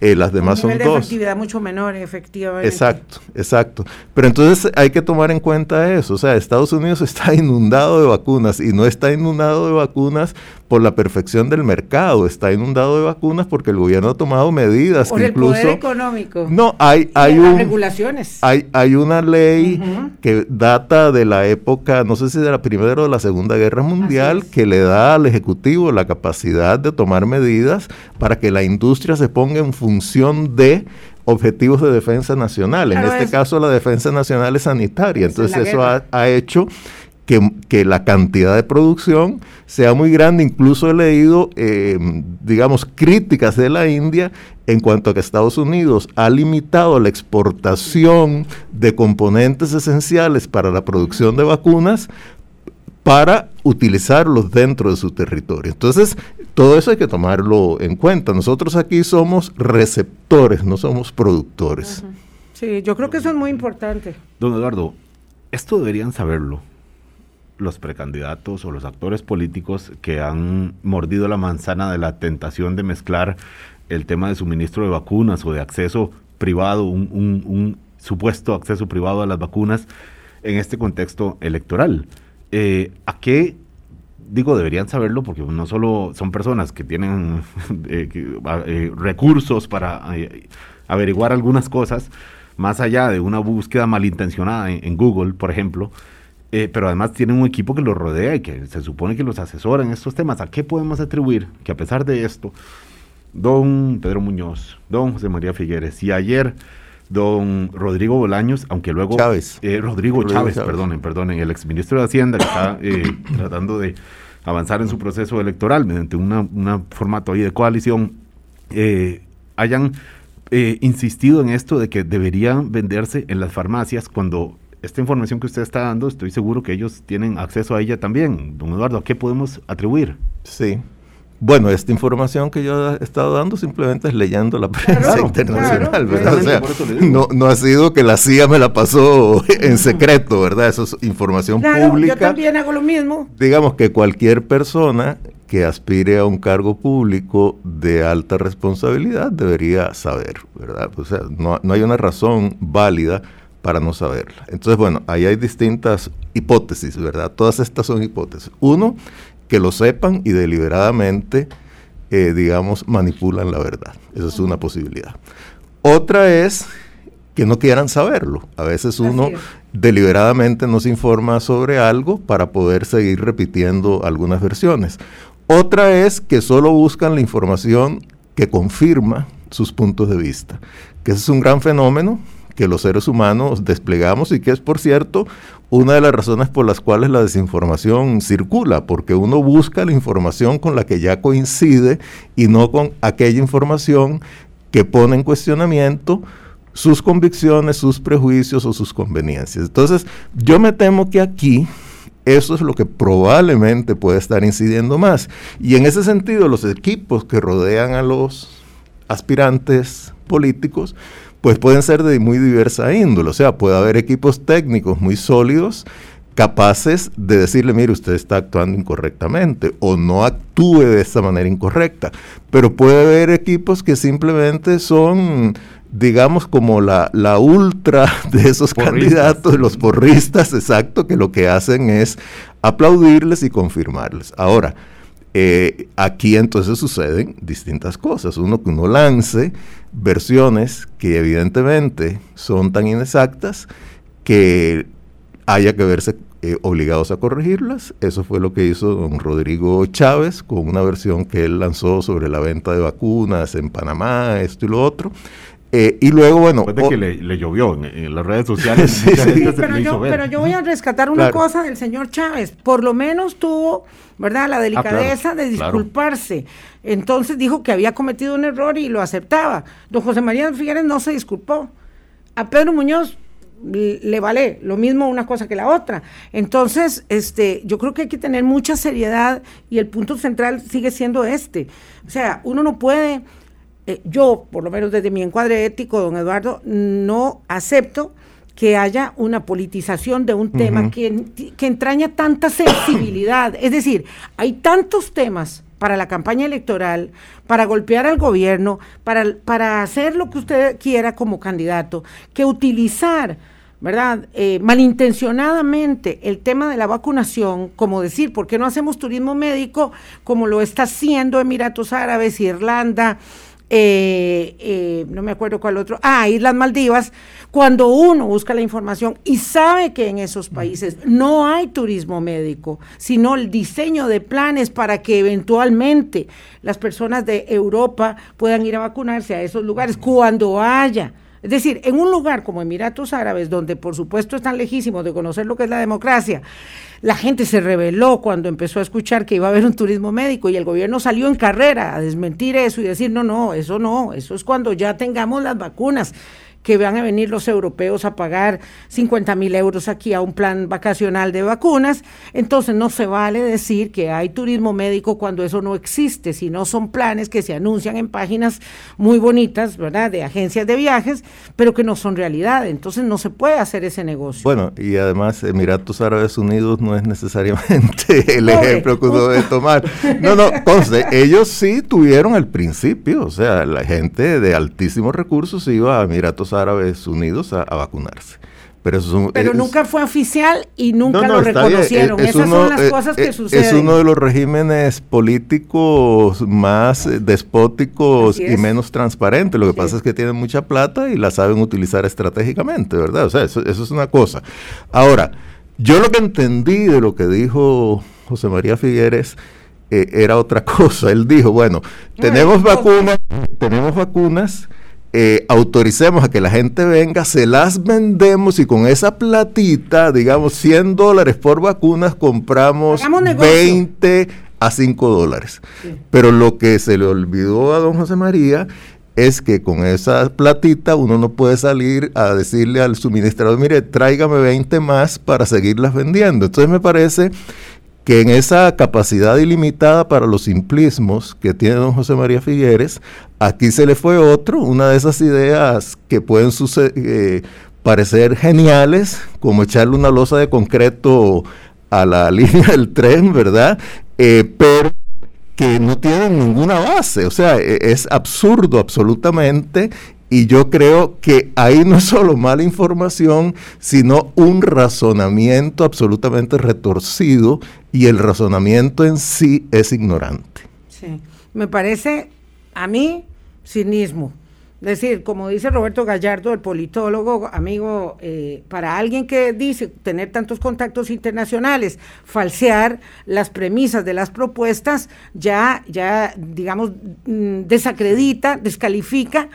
Eh, las demás un son de dos. efectividad mucho menor, efectivamente. Exacto, exacto. Pero entonces hay que tomar en cuenta eso. O sea, Estados Unidos está inundado de vacunas y no está inundado de vacunas por la perfección del mercado, está inundado de vacunas porque el gobierno ha tomado medidas Por que el incluso... poder económico. No, hay, hay un... regulaciones. Hay, hay una ley que data de la época, no sé si de la Primera o de la Segunda Guerra Mundial, que le da al Ejecutivo la capacidad de tomar medidas para que la industria se ponga en función de objetivos de defensa nacional. Claro, en este es- caso la defensa nacional es sanitaria. Entonces eso ha hecho que, que la cantidad de producción sea muy grande. Incluso he leído, eh, digamos, críticas de la India en cuanto a que Estados Unidos ha limitado la exportación de componentes esenciales para la producción de vacunas para utilizarlos dentro de su territorio. Entonces, todo eso hay que tomarlo en cuenta. Nosotros aquí somos receptores, no somos productores. Sí, yo creo que eso es muy importante. Don Eduardo, esto deberían saberlo los precandidatos o los actores políticos que han mordido la manzana de la tentación de mezclar el tema de suministro de vacunas o de acceso privado, un, supuesto acceso privado a las vacunas en este contexto electoral. Eh, ¿A qué digo, deberían saberlo porque no solo son personas que tienen eh, que, a- eh, recursos para eh, averiguar algunas cosas, más allá de una búsqueda malintencionada en, en Google, por ejemplo, eh, pero además tienen un equipo que los rodea y que se supone que los asesora en estos temas. ¿A qué podemos atribuir que a pesar de esto, don Pedro Muñoz, don José María Figueres y ayer don Rodrigo Bolaños, aunque luego... Chávez. eh, Rodrigo, Rodrigo Chávez, Chávez. perdonen, perdonen, el exministro de Hacienda que está eh, tratando de avanzar en su proceso electoral mediante una formato ahí de coalición, hayan insistido en esto de que deberían venderse en las farmacias cuando esta información que usted está dando, estoy seguro que ellos tienen acceso a ella también. Don Eduardo, ¿a qué podemos atribuir? Sí. Bueno, esta información que yo he estado dando simplemente es leyendo la prensa Claro, internacional, claro, ¿verdad? O sea, no, no ha sido que la CIA me la pasó en secreto, ¿verdad? Eso es información Claro, pública. yo también hago lo mismo. Digamos que cualquier persona que aspire a un cargo público de alta responsabilidad debería saber, ¿verdad? O sea, no, no hay una razón válida para no saberla. Entonces, bueno, ahí hay distintas hipótesis, ¿verdad? Todas estas son hipótesis. Uno, que lo sepan y deliberadamente, eh, digamos, manipulan la verdad. Esa es una posibilidad. Otra es que no quieran saberlo. A veces uno deliberadamente no se informa sobre algo para poder seguir repitiendo algunas versiones. Otra es que solo buscan la información que confirma sus puntos de vista, que ese es un gran fenómeno que los seres humanos desplegamos y que es, por cierto, una de las razones por las cuales la desinformación circula, porque uno busca la información con la que ya coincide y no con aquella información que pone en cuestionamiento sus convicciones, sus prejuicios o sus conveniencias. Entonces, yo me temo que aquí eso es lo que probablemente puede estar incidiendo más. Y en ese sentido, los equipos que rodean a los aspirantes políticos, pues pueden ser de muy diversa índole. O sea, puede haber equipos técnicos muy sólidos capaces de decirle, mire, usted está actuando incorrectamente o no actúe de esta manera incorrecta. Pero puede haber equipos que simplemente son, digamos, como la, la ultra de esos Porristas. candidatos, los porristas, exacto, que lo que hacen es aplaudirles y confirmarles. Ahora, eh, aquí entonces suceden distintas cosas. Uno que uno lance versiones que evidentemente son tan inexactas que haya que verse eh, obligados a corregirlas. Eso fue lo que hizo don Rodrigo Chávez con una versión que él lanzó sobre la venta de vacunas en Panamá, esto y lo otro. Eh, y luego, bueno, Después de o- que le, le llovió en, en las redes sociales, Sí, mucha sí. gente se pero, yo, ver. pero yo voy a rescatar una Claro. cosa del señor Chávez. Por lo menos tuvo, ¿verdad?, la delicadeza de claro. disculparse. Entonces dijo que había cometido un error y lo aceptaba. Don José María Figueres no se disculpó. A Pedro Muñoz le vale lo mismo una cosa que la otra. Entonces, este, yo creo que hay que tener mucha seriedad y el punto central sigue siendo este. O sea, uno no puede eh, yo, por lo menos desde mi encuadre ético, don Eduardo, no acepto que haya una politización de un tema que, que entraña tanta sensibilidad. Es decir, hay tantos temas para la campaña electoral, para golpear al gobierno, para, para hacer lo que usted quiera como candidato, que utilizar ¿verdad? Eh, malintencionadamente el tema de la vacunación, como decir, ¿por qué no hacemos turismo médico como lo está haciendo Emiratos Árabes, Irlanda, eh, eh, no me acuerdo cuál otro, ah, Islas Maldivas, cuando uno busca la información y sabe que en esos países no hay turismo médico, sino el diseño de planes para que eventualmente las personas de Europa puedan ir a vacunarse a esos lugares cuando haya. Es decir, en un lugar como Emiratos Árabes, donde por supuesto están lejísimos de conocer lo que es la democracia, la gente se rebeló cuando empezó a escuchar que iba a haber un turismo médico y el gobierno salió en carrera a desmentir eso y decir, no, no, eso no, eso es cuando ya tengamos las vacunas que van a venir los europeos a pagar 50 mil euros aquí a un plan vacacional de vacunas. Entonces no se vale decir que hay turismo médico cuando eso no existe, sino son planes que se anuncian en páginas muy bonitas, ¿verdad? De agencias de viajes, pero que no son realidad. Entonces no se puede hacer ese negocio. Bueno, y además Emiratos Árabes Unidos no es necesariamente el ejemplo que uno debe tomar. No, no, conste, ellos sí tuvieron el principio, o sea, la gente de altísimos recursos iba a Emiratos Árabes Unidos a, vacunarse. Pero, Pero nunca fue oficial y nunca lo reconocieron. Esas son las eh, cosas que eh, suceden. Es uno de los regímenes políticos más despóticos y menos transparentes. Lo que pasa es que tienen mucha plata y la saben utilizar estratégicamente, ¿verdad? O sea, eso, es una cosa. Ahora, yo lo que entendí de lo que dijo José María Figueres eh, era otra cosa. Él dijo, bueno, tenemos vacunas, tenemos vacunas eh, autoricemos a que la gente venga, se las vendemos y con esa platita, digamos 100 dólares por vacunas, compramos 20 a 5 dólares. Pero lo que se le olvidó a don José María es que con esa platita uno no puede salir a decirle al suministrador, mire, tráigame 20 más para seguirlas vendiendo. Entonces me parece que en esa capacidad ilimitada para los simplismos que tiene don José María Figueres, aquí se le fue otro, una de esas ideas que pueden eh, parecer geniales, como echarle una losa de concreto a la línea del tren, ¿verdad? Eh, pero que no tienen ninguna base, o sea, e, es absurdo absolutamente y yo creo que ahí no es solo mala información, sino un razonamiento absolutamente retorcido y el razonamiento en sí es ignorante. Sí, me parece a mí cinismo. Es decir, como dice Roberto Gallardo, el politólogo, amigo, eh, para alguien que dice tener tantos contactos internacionales, falsear las premisas de las propuestas, ya, ya digamos, mm, desacredita, descalifica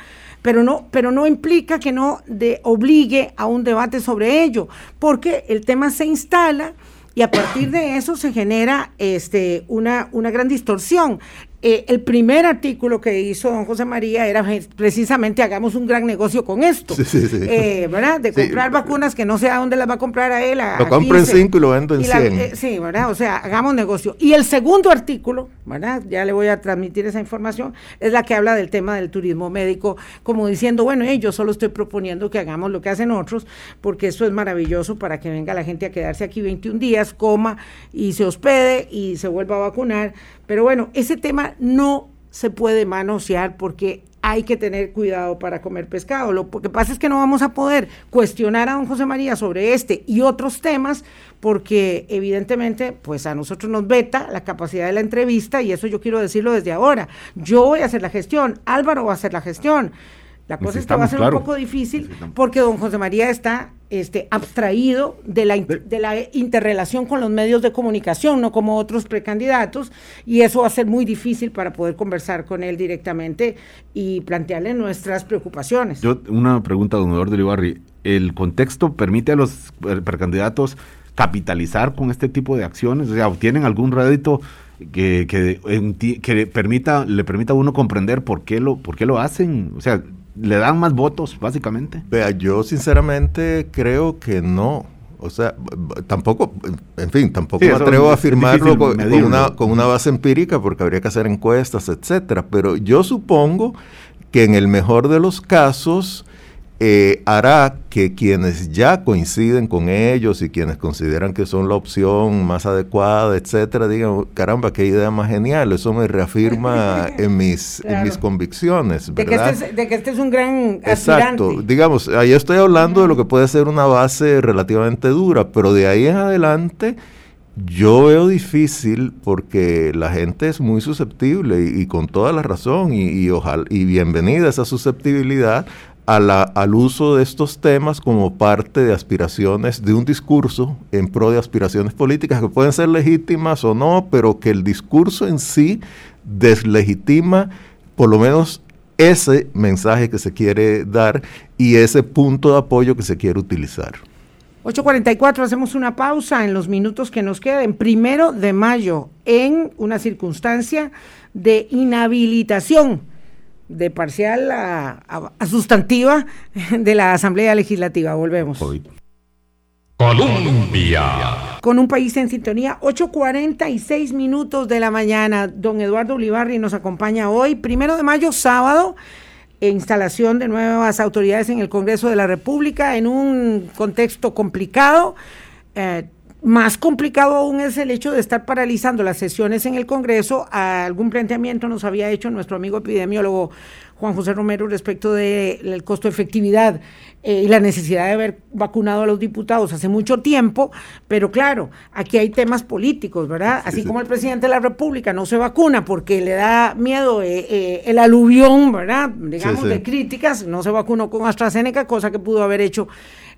pero no, pero no implica que no de, obligue a un debate sobre ello, porque el tema se instala y a partir de eso se genera este, una, una gran distorsión. Eh, el primer artículo que hizo don José María era precisamente hagamos un gran negocio con esto, eh, ¿verdad? De comprar vacunas que no sé a dónde las va a comprar a él. lo compro en 5 y lo vendo en 100. Eh, sí, ¿verdad? O sea, hagamos negocio. Y el segundo artículo, ¿verdad? Ya le voy a transmitir esa información, es la que habla del tema del turismo médico, como diciendo, bueno, yo solo estoy proponiendo que hagamos lo que hacen otros, porque esto es maravilloso para que venga la gente a quedarse aquí 21 días, coma y se hospede y se vuelva a vacunar pero bueno, ese tema no se puede manosear porque hay que tener cuidado para comer pescado. Lo que pasa es que no vamos a poder cuestionar a don José María sobre este y otros temas porque evidentemente pues a nosotros nos veta la capacidad de la entrevista y eso yo quiero decirlo desde ahora. Yo voy a hacer la gestión, Álvaro va a hacer la gestión. La cosa es que va a ser un poco difícil porque don José María está este, abstraído de la, de la interrelación con los medios de comunicación, no como otros precandidatos, y eso va a ser muy difícil para poder conversar con él directamente y plantearle nuestras preocupaciones. Yo, una pregunta, don Eduardo Ibarri. ¿El contexto permite a los precandidatos capitalizar con este tipo de acciones? O sea, ¿obtienen algún rédito que, que, que permita, le permita a uno comprender por qué, lo, por qué lo hacen? O sea, le dan más votos, básicamente. Vea, yo sinceramente creo que no. O sea, tampoco, en fin, tampoco me atrevo a afirmarlo con, una, con, una, base empírica porque habría que hacer encuestas, etcétera. Pero yo supongo que en el mejor de los casos eh, hará que quienes ya coinciden con ellos y quienes consideran que son la opción más adecuada, etcétera, digan, caramba, qué idea más genial, eso me reafirma en mis, en mis convicciones. De que, este es, de que, este es, un gran Exacto, digamos, ahí estoy hablando de lo que puede ser una base relativamente dura, pero de ahí en adelante yo veo difícil porque la gente es muy susceptible y, con toda la razón y, y, ojalá, y bienvenida esa susceptibilidad al uso de estos temas como parte de aspiraciones, de un discurso en pro de aspiraciones políticas que pueden ser legítimas o no, pero que el discurso en sí deslegitima por lo menos ese mensaje que se quiere dar y ese punto de apoyo que se quiere utilizar. 8.44, hacemos una pausa en los minutos que nos queden. Primero de mayo, en una circunstancia de inhabilitación de parcial a, sustantiva de la Asamblea Legislativa. Volvemos. Colombia. Con un país en sintonía, 8.46 minutos de la mañana. Don Eduardo Ulibarri nos acompaña hoy, primero de mayo, sábado, instalación de nuevas autoridades en el Congreso de la República en un contexto complicado. Eh, más complicado aún es el hecho de estar paralizando las sesiones en el Congreso. Algún planteamiento nos había hecho nuestro amigo epidemiólogo Juan José Romero respecto del costo de efectividad eh, y la necesidad de haber vacunado a los diputados hace mucho tiempo, pero claro, aquí hay temas políticos, ¿verdad? Así como el presidente de la República no se vacuna porque le da miedo eh, eh, el aluvión, ¿verdad? Digamos, de críticas, no se vacunó con AstraZeneca, cosa que pudo haber hecho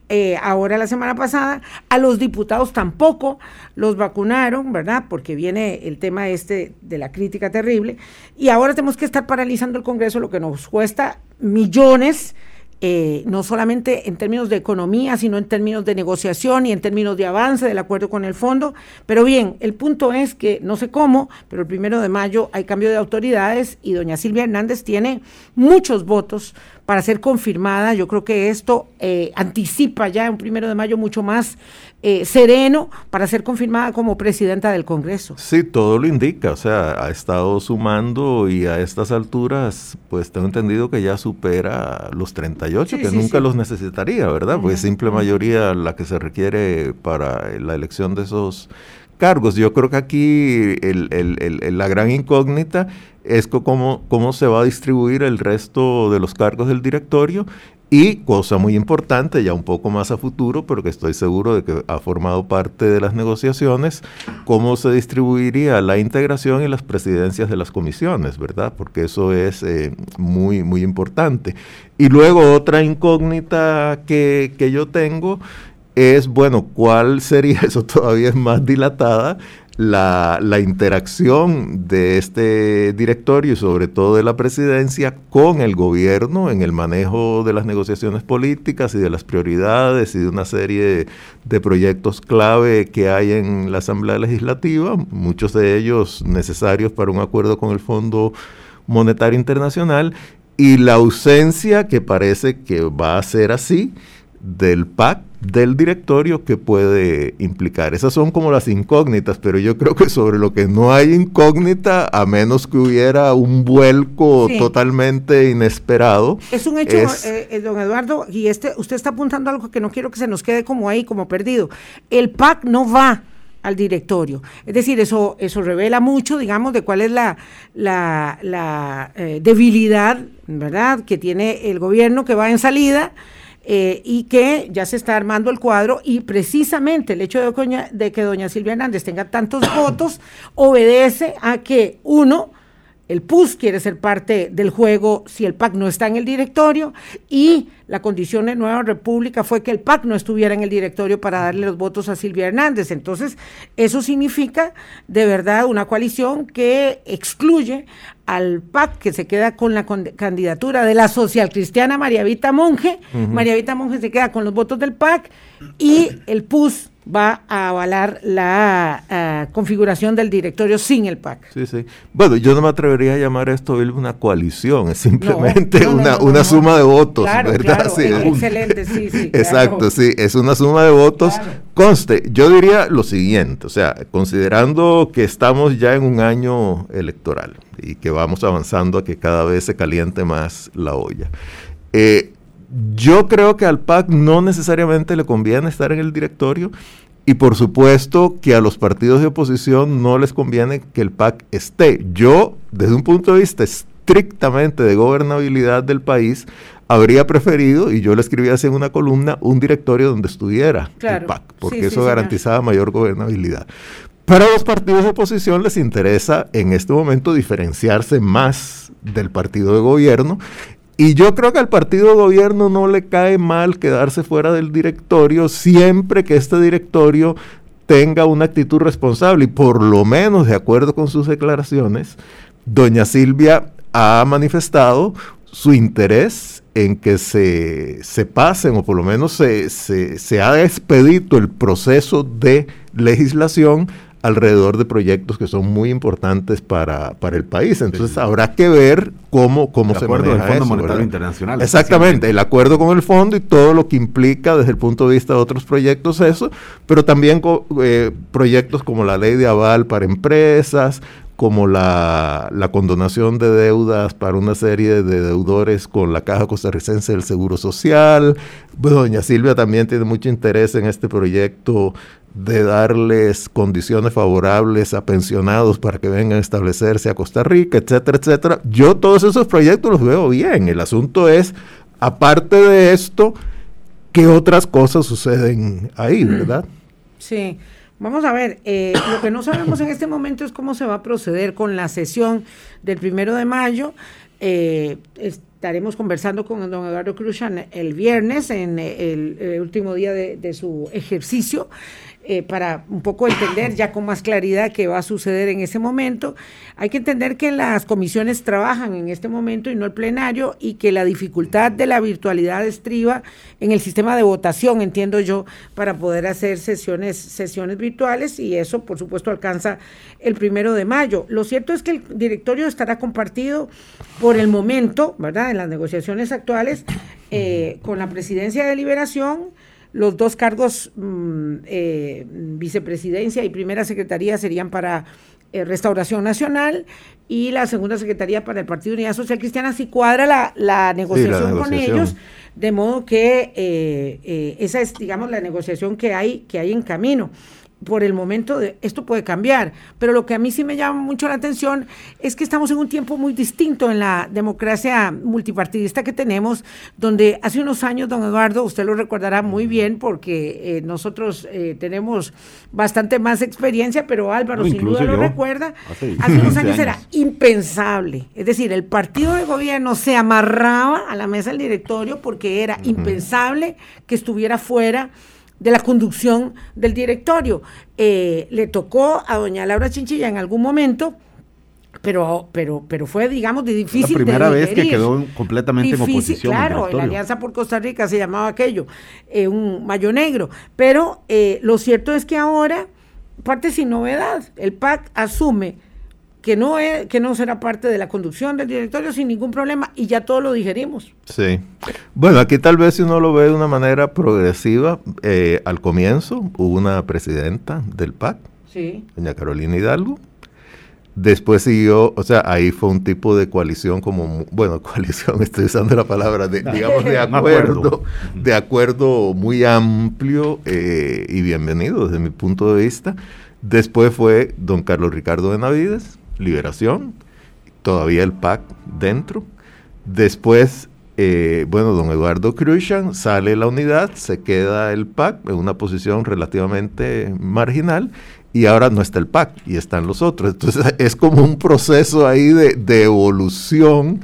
eh, ahora la semana pasada, a los diputados tampoco los vacunaron, ¿verdad? Porque viene el tema este de la crítica terrible, y ahora tenemos que estar paralizando el Congreso, lo que nos cuesta millones eh, no solamente en términos de economía, sino en términos de negociación y en términos de avance del acuerdo con el fondo. Pero bien, el punto es que no sé cómo, pero el primero de mayo hay cambio de autoridades y doña Silvia Hernández tiene muchos votos para ser confirmada. Yo creo que esto eh, anticipa ya un primero de mayo mucho más eh, sereno para ser confirmada como presidenta del Congreso. Sí, todo lo indica, o sea, ha estado sumando y a estas alturas, pues tengo entendido que ya supera los 38, que nunca los necesitaría, ¿verdad? Pues simple mayoría la que se requiere para la elección de esos cargos. Yo creo que aquí la gran incógnita es cómo, cómo se va a distribuir el resto de los cargos del directorio y cosa muy importante, ya un poco más a futuro, pero que estoy seguro de que ha formado parte de las negociaciones, cómo se distribuiría la integración y las presidencias de las comisiones, ¿verdad? Porque eso es eh, muy, muy importante. Y luego otra incógnita que, que yo tengo es, bueno, ¿cuál sería, eso todavía es más dilatada, la, interacción de este directorio y sobre todo de la presidencia con el gobierno en el manejo de las negociaciones políticas y de las prioridades y de una serie de, proyectos clave que hay en la Asamblea Legislativa, muchos de ellos necesarios para un acuerdo con el Fondo Monetario Internacional y la ausencia que parece que va a ser así del PAC del directorio que puede implicar. Esas son como las incógnitas, pero yo creo que sobre lo que no hay incógnita, a menos que hubiera un vuelco totalmente inesperado. Es un hecho, eh, eh, don Eduardo, y este, usted está apuntando algo que no quiero que se nos quede como ahí, como perdido. El PAC no va al directorio. Es decir, eso, eso revela mucho, digamos, de cuál es la, la, eh, debilidad, ¿verdad?, que tiene el gobierno que va en salida eh, y que ya se está armando el cuadro y precisamente el hecho de, de que doña Silvia Hernández tenga tantos votos obedece a que uno, el PUS quiere ser parte del juego si el PAC no está en el directorio y la condición de Nueva República fue que el PAC no estuviera en el directorio para darle los votos a Silvia Hernández. Entonces, eso significa de verdad una coalición que excluye al PAC, que se queda con la candidatura de la social cristiana María Vita Monge. María Vita Monge se queda con los votos del PAC y el PUS va a avalar la ah, configuración del directorio sin el PAC. Sí, sí. Bueno, yo no me atrevería a llamar esto una coalición, es simplemente una, una suma de votos, ¿verdad? sí, excelente, sí, sí. Exacto, sí, es una suma de votos. Conste, yo diría lo siguiente, o sea, considerando que estamos ya en un año electoral y que vamos avanzando a que cada vez se caliente más la olla. Eh, yo creo que al PAC no necesariamente le conviene estar en el directorio y por supuesto que a los partidos de oposición no les conviene que el PAC esté. Yo, desde un punto de vista estrictamente de gobernabilidad del país, habría preferido, y yo le escribí así en una columna, un directorio donde estuviera el PAC, porque eso garantizaba mayor gobernabilidad. Para los partidos de oposición les interesa en este momento diferenciarse más del partido de gobierno y yo creo que al partido gobierno no le cae mal quedarse fuera del directorio siempre que este directorio tenga una actitud responsable. Y por lo menos de acuerdo con sus declaraciones, doña Silvia ha manifestado su interés en que se, se pasen o por lo menos se, se, se ha expedito el proceso de legislación alrededor de proyectos que son muy importantes para, para el país. Entonces habrá que ver cómo, cómo se maneja del Fondo Monetario Internacional. Exactamente, el acuerdo con el fondo y todo lo que implica desde el punto de vista de otros proyectos eso, pero también eh, proyectos como la ley de aval para empresas, como la, la, condonación de deudas para una serie de deudores con la Caja Costarricense del Seguro Social. Bueno, doña Silvia también tiene mucho interés en este proyecto de darles condiciones favorables a pensionados para que vengan a establecerse a Costa Rica, etcétera, etcétera. Yo todos esos proyectos los veo bien. El asunto es, aparte de esto, ¿qué otras cosas suceden ahí, verdad? Sí. Vamos a ver, eh, lo que no sabemos en este momento es cómo se va a proceder con la sesión del primero de mayo. Eh, estaremos conversando con don Eduardo Cruzan el viernes, en el, último día de su ejercicio. Eh, para un poco entender ya con más claridad qué va a suceder en ese momento. Hay que entender que las comisiones trabajan en este momento y no el plenario y que la dificultad de la virtualidad estriba en el sistema de votación, entiendo yo, para poder hacer sesiones, sesiones virtuales y eso, por supuesto, alcanza el primero de mayo. Lo cierto es que el directorio estará compartido por el momento, ¿verdad?, en las negociaciones actuales eh, con la presidencia de liberación los dos cargos, mm, eh, vicepresidencia y primera secretaría, serían para eh, Restauración Nacional y la segunda secretaría para el Partido Unidad Social Cristiana, si cuadra la, negociación, con ellos, de modo que eh, esa es, digamos, la negociación que hay, que hay en camino por el momento de, esto puede cambiar, pero lo que a mí sí me llama mucho la atención es que estamos en un tiempo muy distinto en la democracia multipartidista que tenemos, donde hace unos años, don Eduardo, usted lo recordará muy bien porque eh, nosotros eh, tenemos bastante más experiencia, pero Álvaro sin duda lo recuerda, hace, unos años, era impensable, es decir, el partido de gobierno se amarraba a la mesa del directorio porque era impensable que estuviera fuera de la conducción del directorio. Eh, le tocó a doña Laura Chinchilla en algún momento, pero, pero, pero fue, digamos, de difícil. La primera vez que quedó completamente en oposición. Claro, la Alianza por Costa Rica se llamaba aquello, eh, un mayo negro. Pero eh, lo cierto es que ahora, parte sin novedad, el PAC asume que no, es, que no será parte de la conducción del directorio sin ningún problema y ya todo lo digerimos. Sí. Bueno, aquí tal vez si uno lo ve de una manera progresiva, eh, al comienzo hubo una presidenta del PAC, sí. doña Carolina Hidalgo. Después siguió, o sea, ahí fue un tipo de coalición como, bueno, coalición, estoy usando la palabra, de, digamos, de acuerdo, de acuerdo muy amplio eh, y bienvenido desde mi punto de vista. Después fue don Carlos Ricardo de Navides, Liberación, todavía el PAC dentro. Después, eh, bueno, don Eduardo Cruzan sale la unidad, se queda el PAC en una posición relativamente marginal y ahora no está el PAC y están los otros. Entonces es como un proceso ahí de, evolución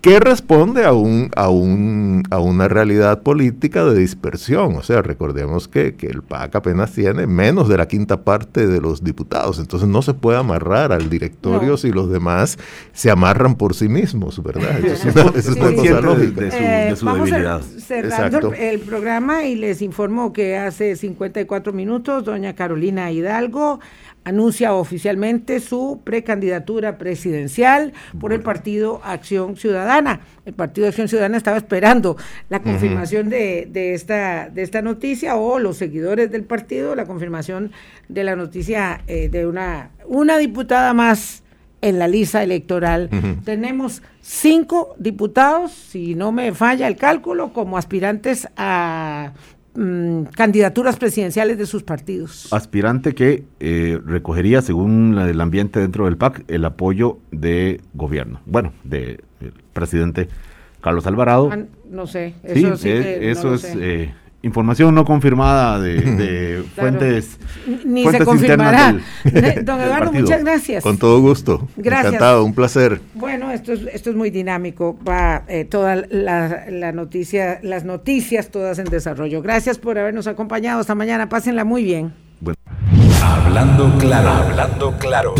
que responde a, un, a, un, a una realidad política de dispersión. O sea, recordemos que, que, el PAC apenas tiene menos de la quinta parte de los diputados, entonces no se puede amarrar al directorio no. si los demás se amarran por sí mismos, ¿verdad? Eso es una, eso es una cosa lógica. De su, de su eh, debilidad. A, cerrando el, el programa y les informo que hace 54 minutos doña Carolina Hidalgo anuncia oficialmente su precandidatura presidencial por el partido Acción Ciudadana. El partido Acción Ciudadana estaba esperando la confirmación uh -huh. de, de, esta, de esta noticia o los seguidores del partido, la confirmación de la noticia eh, de una, una diputada más en la lista electoral. Uh -huh. Tenemos cinco diputados, si no me falla el cálculo, como aspirantes a Mm, candidaturas presidenciales de sus partidos. Aspirante que eh, recogería, según la, el ambiente dentro del PAC, el apoyo de gobierno. Bueno, del de presidente Carlos Alvarado. Ah, no sé, eso sí, sí es, eso no es eh, información no confirmada de, de claro. fuentes. Ni fuentes se confirmará. Del, Don Eduardo, muchas gracias. Con todo gusto. Gracias. Encantado, un placer. Bueno, esto es, esto es muy dinámico. Va eh, toda la, la, noticia, las noticias todas en desarrollo. Gracias por habernos acompañado esta mañana. Pásenla muy bien. Bueno. Hablando claro, hablando claro.